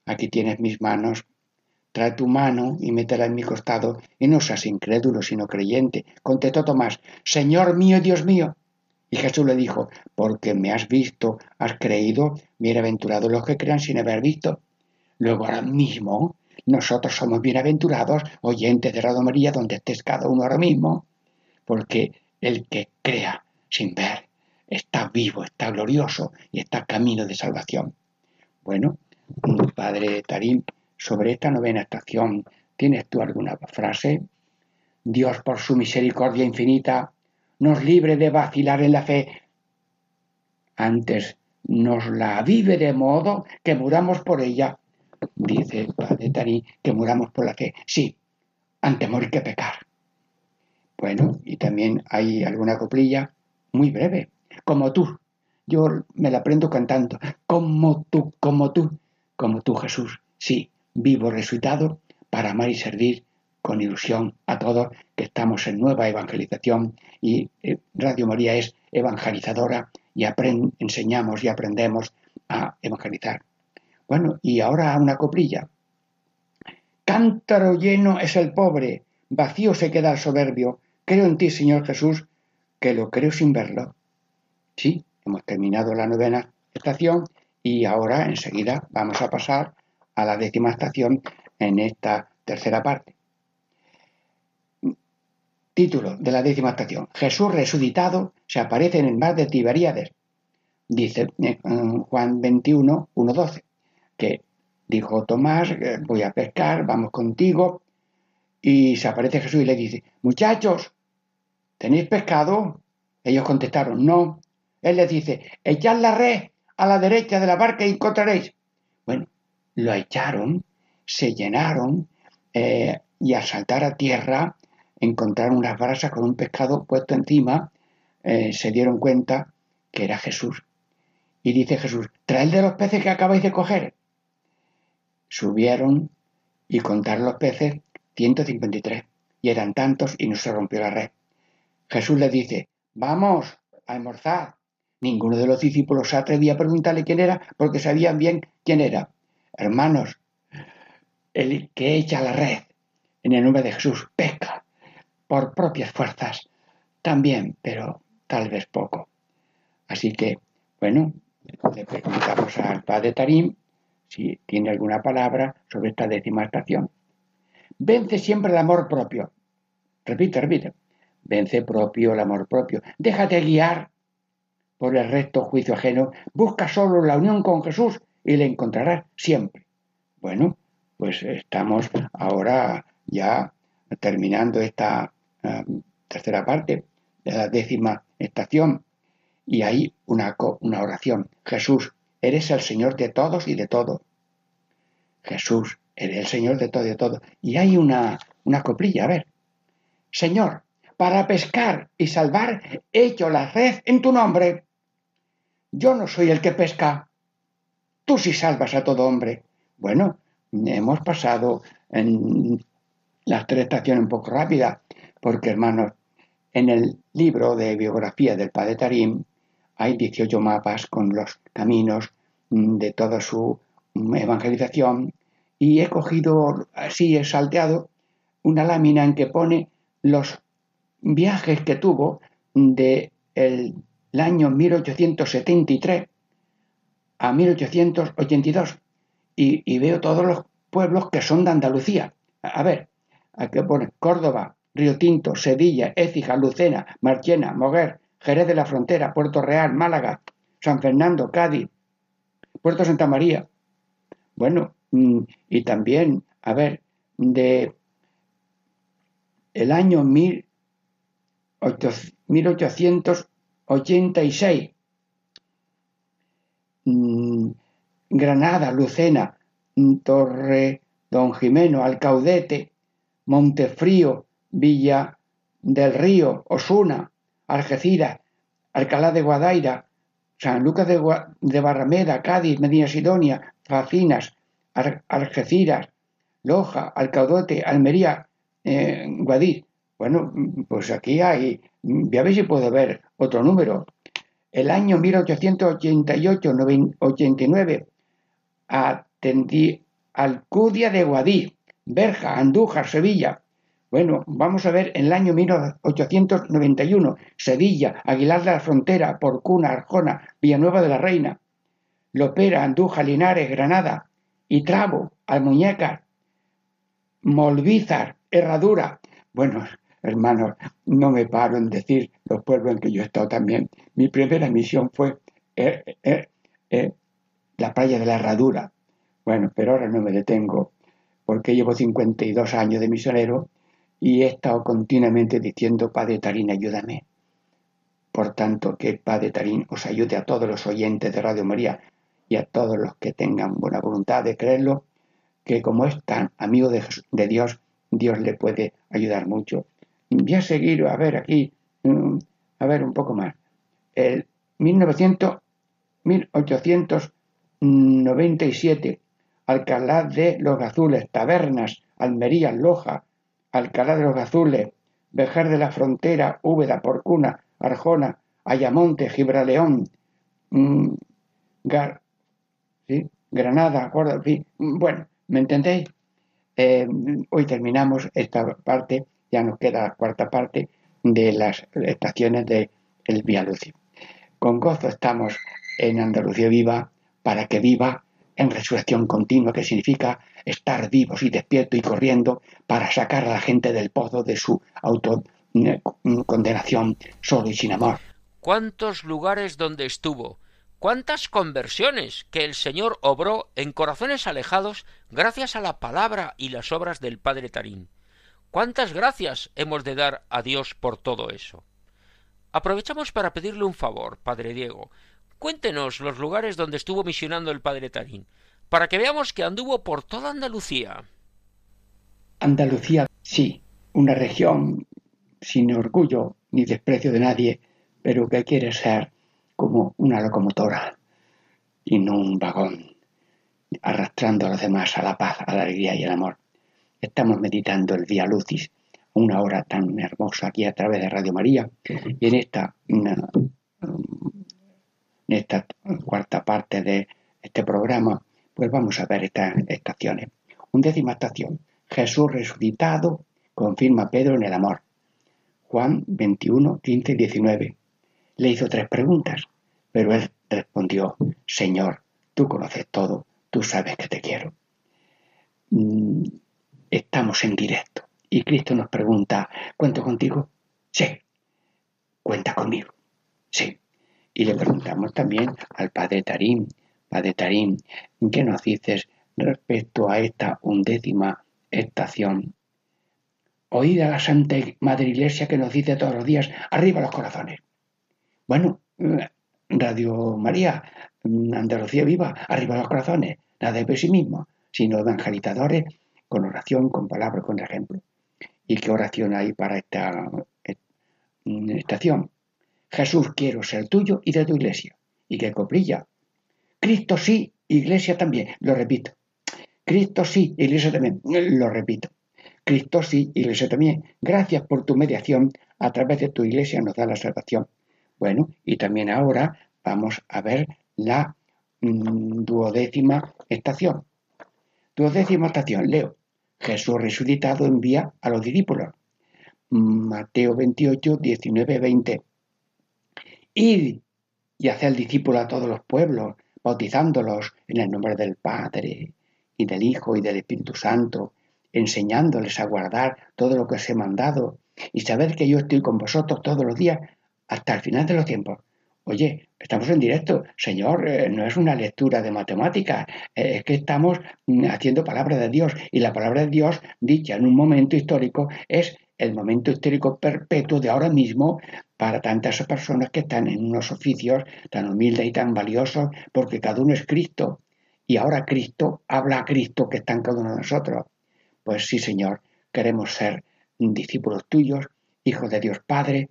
aquí tienes mis manos, trae tu mano y métela en mi costado, y no seas incrédulo, sino creyente. Contestó Tomás, Señor mío, Dios mío. Y Jesús le dijo, porque me has visto, has creído, bienaventurados los que crean sin haber visto. Luego ahora mismo, nosotros somos bienaventurados, oyentes de Radio María, donde estés cada uno ahora mismo, porque el que crea sin ver está vivo, está glorioso y está camino de salvación. Bueno, Padre Tarín, sobre esta novena estación, ¿tienes tú alguna frase? Dios por su misericordia infinita nos libre de vacilar en la fe. Antes nos la vive de modo que muramos por ella. Dice el padre Tani que muramos por la fe. Sí, antes morir que pecar. Bueno, y también hay alguna coplilla. muy breve, como tú. Yo me la aprendo cantando, como tú, como tú, como tú Jesús. Sí, vivo resucitado para amar y servir con ilusión a todos que estamos en nueva evangelización y eh, Radio María es evangelizadora y enseñamos y aprendemos a evangelizar. Bueno, y ahora una coplilla. Cántaro lleno es el pobre, vacío se queda el soberbio. Creo en ti, Señor Jesús, que lo creo sin verlo. Sí, hemos terminado la novena estación y ahora enseguida vamos a pasar a la décima estación en esta tercera parte. Título de la décima estación. Jesús resucitado se aparece en el mar de Tiberíades. Dice eh, Juan 21, 1, 12, que dijo Tomás, eh, voy a pescar, vamos contigo. Y se aparece Jesús y le dice, muchachos, ¿tenéis pescado? Ellos contestaron, no. Él les dice, echad la red a la derecha de la barca y encontraréis. Lo echaron, se llenaron eh, y al saltar a tierra encontraron unas brasas con un pescado puesto encima, eh, se dieron cuenta que era Jesús. Y dice Jesús, traed de los peces que acabáis de coger. Subieron y contaron los peces 153 y eran tantos y no se rompió la red. Jesús les dice, vamos a almorzar. Ninguno de los discípulos se atrevía a preguntarle quién era porque sabían bien quién era. Hermanos, el que echa la red en el nombre de Jesús pesca por propias fuerzas también, pero tal vez poco. Así que, bueno, le preguntamos al padre Tarim si tiene alguna palabra sobre esta décima estación. Vence siempre el amor propio. Repite, repite. Vence propio el amor propio. Déjate guiar por el recto juicio ajeno. Busca solo la unión con Jesús y le encontrarás siempre. Bueno, pues estamos ahora ya terminando esta eh, tercera parte de la décima estación y hay una, una oración. Jesús, eres el Señor de todos y de todo. Jesús, eres el Señor de todo y de todo. Y hay una, una coplilla, a ver. Señor, para pescar y salvar he hecho la red en tu nombre. Yo no soy el que pesca. Tú sí salvas a todo hombre. Bueno, hemos pasado en las tres estaciones un poco rápidas, porque hermanos, en el libro de biografía del Padre Tarim hay 18 mapas con los caminos de toda su evangelización y he cogido, así he salteado, una lámina en que pone los viajes que tuvo de el, año 1873 a 1882 y, y, veo todos los pueblos que son de Andalucía. A ver, aquí pone Córdoba, Río Tinto, Sevilla, Écija, Lucena, Marchena, Moguer, Jerez de la Frontera, Puerto Real, Málaga, San Fernando, Cádiz, Puerto Santa María. Bueno, mm, y también, a ver, de el año 1886, mm, Granada, Lucena, Torre Don Jimeno, Alcaudete, Montefrío, Villa del Río, Osuna, Algeciras, Alcalá de Guadaira, San Lucas de, Barrameda, Cádiz, Medina Sidonia, Facinas, Algeciras, Loja, Alcaudote, Almería, eh, Guadix. Bueno, pues aquí hay, voy ver si puedo ver otro número. El año 1888-89 atendí Alcudia de Guadix, Berja, Andújar, Sevilla, bueno, vamos a ver en el año 1891, Sevilla, Aguilar de la Frontera, Porcuna, Arjona, Villanueva de la Reina, Lopera, Andújar, Linares, Granada, y Trabo, Almuñécar, Molvízar, Herradura. Bueno, hermanos, no me paro en decir los pueblos en que yo he estado también. Mi primera misión fue eh, eh, eh, la playa de la Herradura. Bueno, pero ahora no me detengo porque llevo 52 años de misionero y he estado continuamente diciendo, Padre Tarín, ayúdame. Por tanto, que Padre Tarín os ayude a todos los oyentes de Radio María y a todos los que tengan buena voluntad de creerlo, que como es tan amigo de, de Dios, Dios le puede ayudar mucho. Voy a seguir, a ver aquí, mm, a ver un poco más. el 1900, 1897, Alcalá de los Azules, Tabernas, Almería, Loja, Alcalá de los Azules, Vejer de la Frontera, Úbeda, Porcuna, Arjona, Ayamonte, Gibraleón, mm, Granada, mm, bueno, ¿me entendéis? Eh, hoy terminamos esta parte, ya nos queda la cuarta parte de las estaciones del el Vía Lucio. Con gozo estamos en Andalucía Viva para que viva en resurrección continua, que significa estar vivos y despiertos y corriendo para sacar a la gente del pozo de su autocondenación solo y sin amor. ¿Cuántos lugares donde estuvo? ¿Cuántas conversiones que el Señor obró en corazones alejados gracias a la palabra y las obras del Padre Tarín? ¿Cuántas gracias hemos de dar a Dios por todo eso? Aprovechamos para pedirle un favor, Padre Diego. Cuéntenos los lugares donde estuvo misionando el Padre Tarín, para que veamos que anduvo por toda Andalucía. Andalucía, sí, una región sin orgullo ni desprecio de nadie, pero que quiere ser como una locomotora y no un vagón, arrastrando a los demás a la paz, a la alegría y al amor. Estamos meditando el Vía Lucis, una hora tan hermosa aquí a través de Radio María, y en esta, en esta cuarta parte de este programa, pues vamos a ver estas estaciones. Undécima estación, Jesús resucitado confirma Pedro en el amor. Juan 21, 15 y 19 le hizo tres preguntas, pero él respondió, Señor, tú conoces todo, tú sabes que te quiero. Mm, estamos en directo y Cristo nos pregunta, ¿cuento contigo? Sí. ¿Cuenta conmigo? Sí. Y le preguntamos también al Padre Tarín, Padre Tarín, ¿qué nos dices respecto a esta undécima estación? Oíd a la Santa Madre Iglesia que nos dice todos los días, arriba los corazones. Bueno, Radio María, Andalucía viva, arriba los corazones, nada de pesimismo, sino evangelizadores con oración, con palabras, con ejemplo. ¿Y qué oración hay para esta estación? Jesús, quiero ser tuyo y de tu iglesia. ¿Y qué coprilla? Cristo sí, iglesia también, lo repito. Cristo sí, iglesia también, lo repito. Cristo sí, iglesia también. Gracias por tu mediación, a través de tu iglesia nos da la salvación. Bueno, y también ahora vamos a ver la mm, duodécima estación. Duodécima estación, leo. Jesús resucitado envía a los discípulos. Mateo 28, 19, 20. Id y hacer discípulo a todos los pueblos, bautizándolos en el nombre del Padre y del Hijo y del Espíritu Santo, enseñándoles a guardar todo lo que os he mandado y saber que yo estoy con vosotros todos los días hasta el final de los tiempos. Oye, estamos en directo, Señor, eh, no es una lectura de matemáticas, eh, es que estamos mm, haciendo palabra de Dios. Y la palabra de Dios dicha en un momento histórico es el momento histórico perpetuo de ahora mismo para tantas personas que están en unos oficios tan humildes y tan valiosos porque cada uno es Cristo. Y ahora Cristo habla a Cristo que está en cada uno de nosotros. Pues sí, Señor, queremos ser discípulos tuyos, hijos de Dios Padre,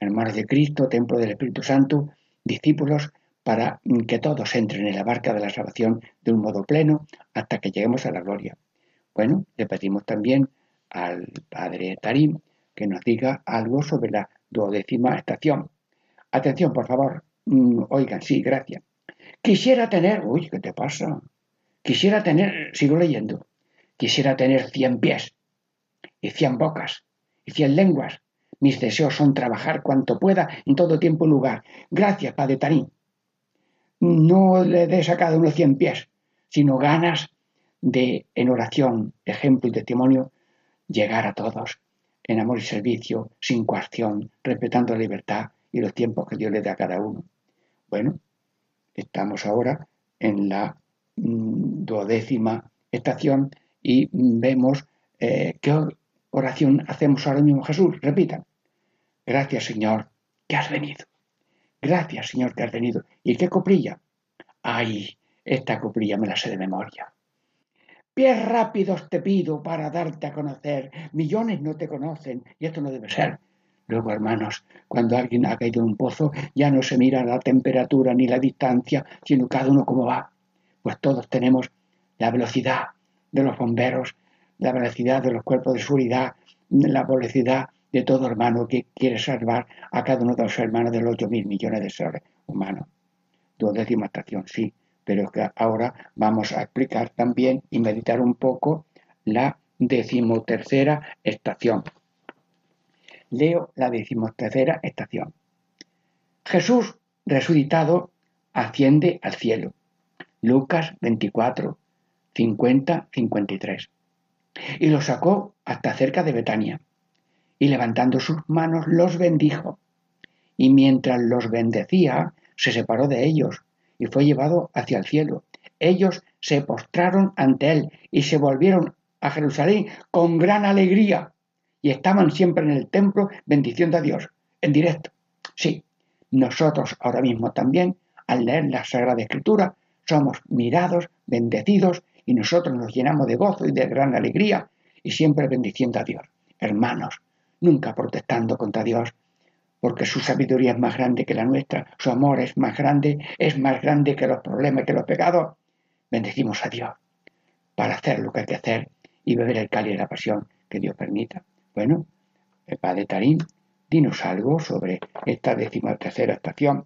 hermanos de Cristo, templo del Espíritu Santo, discípulos, para que todos entren en la barca de la salvación de un modo pleno hasta que lleguemos a la gloria. Bueno, le pedimos también al Padre Tarim que nos diga algo sobre la duodécima estación. Atención, por favor. Mm, oigan, sí, gracias. Quisiera tener, uy, ¿qué te pasa? Quisiera tener, sigo leyendo, quisiera tener cien pies y cien bocas y cien lenguas mis deseos son trabajar cuanto pueda en todo tiempo y lugar. Gracias, Padre Tarín. No le des a cada uno cien pies, sino ganas de, en oración, ejemplo y testimonio, llegar a todos en amor y servicio, sin coacción, respetando la libertad y los tiempos que Dios le da a cada uno. Bueno, estamos ahora en la mm, duodécima estación y vemos eh, qué oración hacemos ahora mismo Jesús. Repitan. Gracias, Señor, que has venido. Gracias, Señor, que has venido. ¿Y qué coprilla? Ay, esta coprilla me la sé de memoria. Pies rápidos te pido para darte a conocer. Millones no te conocen y esto no debe ser. Luego, hermanos, cuando alguien ha caído en un pozo, ya no se mira la temperatura ni la distancia, sino cada uno cómo va. Pues todos tenemos la velocidad de los bomberos, la velocidad de los cuerpos de seguridad, la velocidad de todo hermano que quiere salvar a cada uno de los hermanos de los 8 mil millones de seres humanos. Duodécima estación, sí, pero que ahora vamos a explicar también y meditar un poco la decimotercera estación. Leo la decimotercera estación. Jesús resucitado asciende al cielo. Lucas 24, 50, 53. Y lo sacó hasta cerca de Betania. Y levantando sus manos los bendijo. Y mientras los bendecía, se separó de ellos y fue llevado hacia el cielo. Ellos se postraron ante él y se volvieron a Jerusalén con gran alegría y estaban siempre en el templo bendiciendo a Dios, en directo. Sí, nosotros ahora mismo también, al leer la Sagrada Escritura, somos mirados, bendecidos y nosotros nos llenamos de gozo y de gran alegría y siempre bendiciendo a Dios. Hermanos, nunca protestando contra Dios, porque su sabiduría es más grande que la nuestra, su amor es más grande, es más grande que los problemas, que los pecados. Bendecimos a Dios para hacer lo que hay que hacer y beber el cáliz de la pasión que Dios permita. Bueno, el Padre Tarín, dinos algo sobre esta decimotercera estación.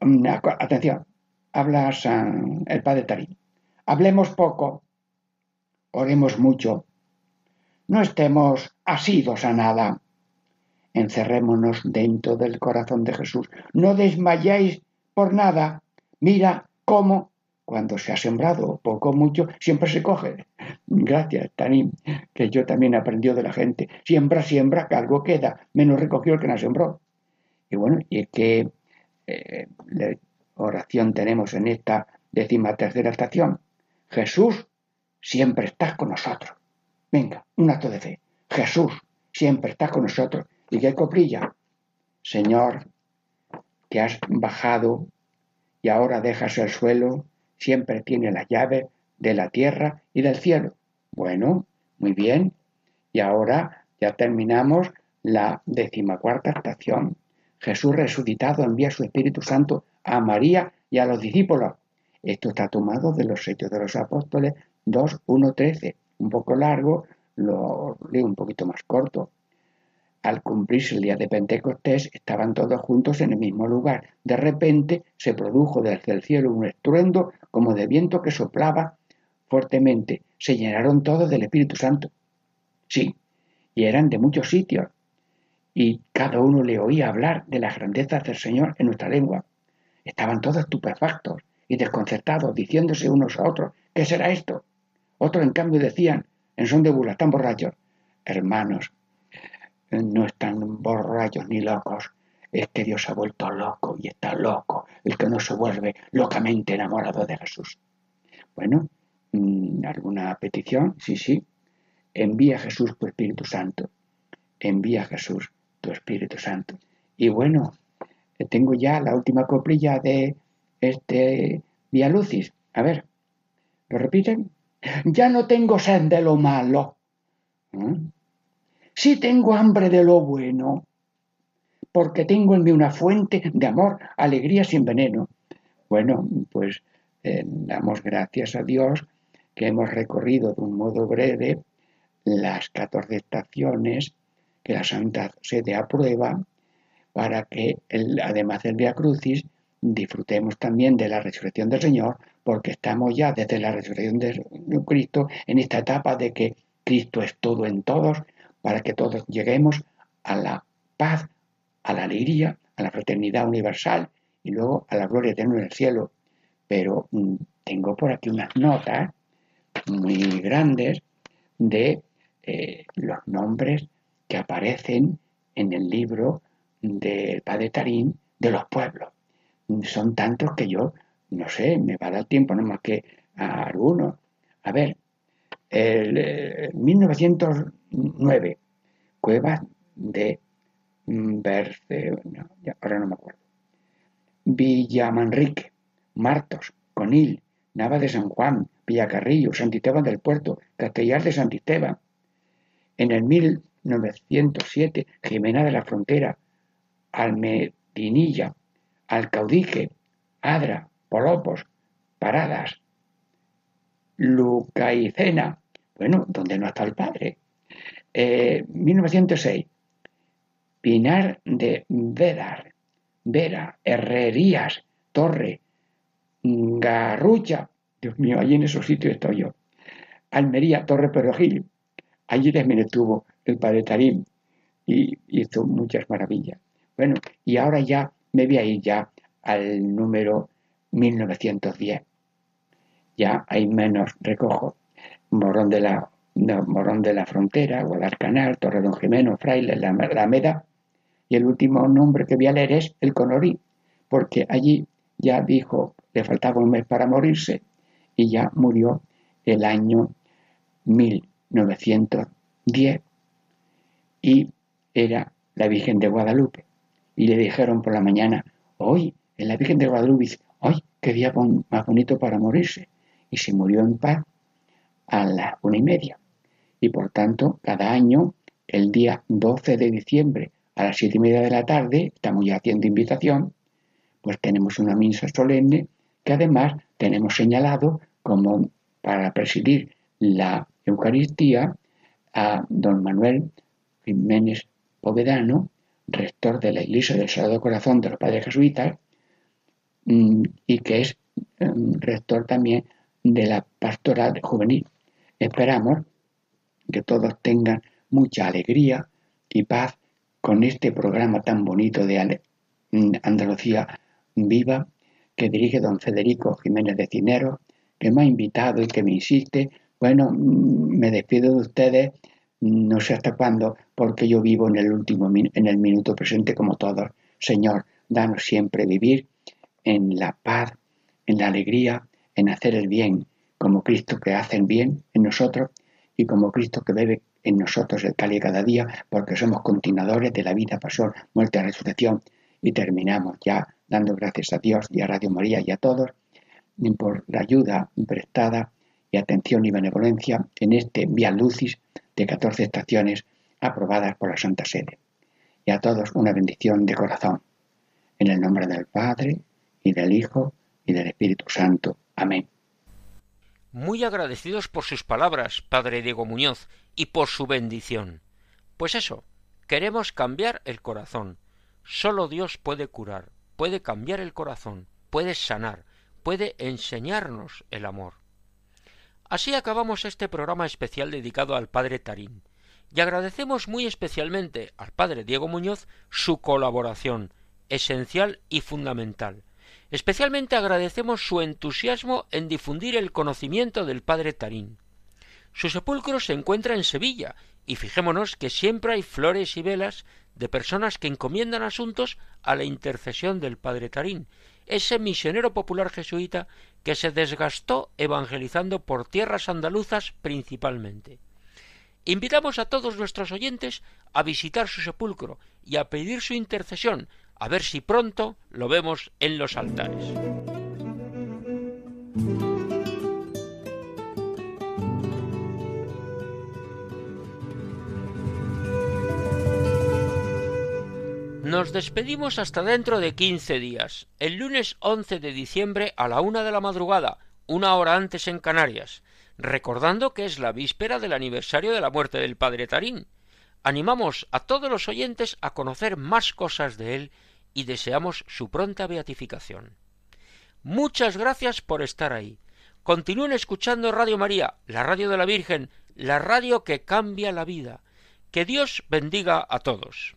Mm, atención, habla San, el Padre Tarín. Hablemos poco, oremos mucho, no estemos asidos a nada. Encerrémonos dentro del corazón de Jesús. No desmayéis por nada. Mira cómo cuando se ha sembrado poco o mucho, siempre se coge. Gracias, Tanín, que yo también aprendió de la gente. Siembra, siembra, que algo queda. Menos recogió el que no sembró. Y bueno, y qué eh, oración tenemos en esta décima tercera estación. Jesús, siempre estás con nosotros. Venga, un acto de fe. Jesús, siempre estás con nosotros. ¿Y qué coprilla? Señor, que has bajado y ahora dejas el suelo siempre tiene las llaves de la tierra y del cielo. Bueno, muy bien. Y ahora ya terminamos la decimacuarta estación. Jesús resucitado envía su Espíritu Santo a María y a los discípulos. Esto está tomado de los Hechos de los Apóstoles 2, 1, 13. Un poco largo, lo leo un poquito más corto. Al cumplirse el día de Pentecostés, estaban todos juntos en el mismo lugar. De repente se produjo desde el cielo un estruendo como de viento que soplaba fuertemente. Se llenaron todos del Espíritu Santo. Sí, y eran de muchos sitios. Y cada uno le oía hablar de las grandezas del Señor en nuestra lengua. Estaban todos estupefactos y desconcertados, diciéndose unos a otros, ¿qué será esto? Otros, en cambio, decían, en son de burla, están borrachos. Hermanos, no están borrachos ni locos. Es que Dios ha vuelto loco y está loco el que no se vuelve locamente enamorado de Jesús. Bueno, mm, ¿alguna petición? Sí, sí. Envía a Jesús tu Espíritu Santo. Envía a Jesús tu Espíritu Santo. Y bueno, tengo ya la última coprilla de este Vía Lucis. A ver, ¿lo repiten? Ya no tengo sed de lo malo. ¿Mm? Sí tengo hambre de lo bueno, porque tengo en mí una fuente de amor, alegría sin veneno. Bueno, pues eh, damos gracias a Dios que hemos recorrido de un modo breve las 14 estaciones que la Santa Sede aprueba para que, además del Via Crucis, disfrutemos también de la resurrección del Señor, porque estamos ya desde la resurrección de Cristo en esta etapa de que Cristo es todo en todos para que todos lleguemos a la paz, a la alegría, a la fraternidad universal y luego a la gloria eterna en el cielo. Pero mm, tengo por aquí unas notas muy grandes de eh, los nombres que aparecen en el libro del Padre Tarín de los pueblos. Son tantos que yo, no sé, me va a dar tiempo, no más que a algunos. A ver, el 1909, eh, Cuevas de Berce, ahora no me acuerdo. Villamanrique, Martos, Conil, Nava de San Juan, Villacarrillo, Santiteban del Puerto, Castellar de Santisteban. En el 1907, Jimena de la Frontera, Almedinilla, Alcaudije, Adra, Polopos, Paradas, Lucaicena, bueno, donde no está el padre. 1906, eh, Pinar de Vedar, Vera, Herrerías, Torre, Garrucha, Dios mío, allí en esos sitios estoy yo. Almería, Torre Perojil, allí también estuvo el padre Tarim y hizo muchas maravillas. Bueno, y ahora ya me voy a ir ya al número 1910. Ya hay menos recojo. Morón de la, Morón de la Frontera, Guadalcanal, Torre Don Jimeno, Fraile, la Alameda. Y el último nombre que voy a leer es el Conorí, porque allí ya dijo, le faltaba un mes para morirse y ya murió el año 1910 y era la Virgen de Guadalupe. Y le dijeron por la mañana, hoy en la Virgen de Guadalupe, hoy qué día más bonito para morirse. Y se murió en paz a las una y media. Y por tanto, cada año, el día 12 de diciembre a las siete y media de la tarde, estamos ya haciendo invitación, pues tenemos una misa solemne que además tenemos señalado como para presidir la Eucaristía a don Manuel Jiménez Povedano, rector de la Iglesia del Sagrado Corazón de los Padres Jesuitas, mm, y que es mm, rector también de la pastoral juvenil. Esperamos que todos tengan mucha alegría y paz con este programa tan bonito de mm, Andalucía Viva que dirige don Federico Jiménez de Cinero, que me ha invitado y que me insiste. Bueno, me despido de ustedes no sé hasta cuándo, porque yo vivo en el último en el minuto presente como todos. Señor, danos siempre vivir en la paz, en la alegría, en hacer el bien, como Cristo que hace el bien en nosotros y como Cristo que bebe en nosotros el cali cada día, porque somos continuadores de la vida, pasión, muerte y resurrección. Y terminamos ya dando gracias a Dios y a Radio María y a todos por la ayuda prestada y atención y benevolencia en este Via Lucis de 14 estaciones aprobadas por la Santa Sede. Y a todos una bendición de corazón. En el nombre del Padre, y del Hijo, y del Espíritu Santo. Amén. Muy agradecidos por sus palabras, Padre Diego Muñoz, y por su bendición. Pues eso, queremos cambiar el corazón. Solo Dios puede curar, puede cambiar el corazón, puede sanar, puede enseñarnos el amor. Así acabamos este programa especial dedicado al Padre Tarín, y agradecemos muy especialmente al Padre Diego Muñoz su colaboración, esencial y fundamental. Especialmente agradecemos su entusiasmo en difundir el conocimiento del Padre Tarín. Su sepulcro se encuentra en Sevilla, y fijémonos que siempre hay flores y velas de personas que encomiendan asuntos a la intercesión del Padre Tarín, ese misionero popular jesuita que se desgastó evangelizando por tierras andaluzas principalmente. Invitamos a todos nuestros oyentes a visitar su sepulcro y a pedir su intercesión, a ver si pronto lo vemos en los altares. Nos despedimos hasta dentro de quince días, el lunes once de diciembre a la una de la madrugada, una hora antes en Canarias, recordando que es la víspera del aniversario de la muerte del padre Tarín. Animamos a todos los oyentes a conocer más cosas de él y deseamos su pronta beatificación. Muchas gracias por estar ahí. Continúen escuchando Radio María, la radio de la Virgen, la radio que cambia la vida. Que Dios bendiga a todos.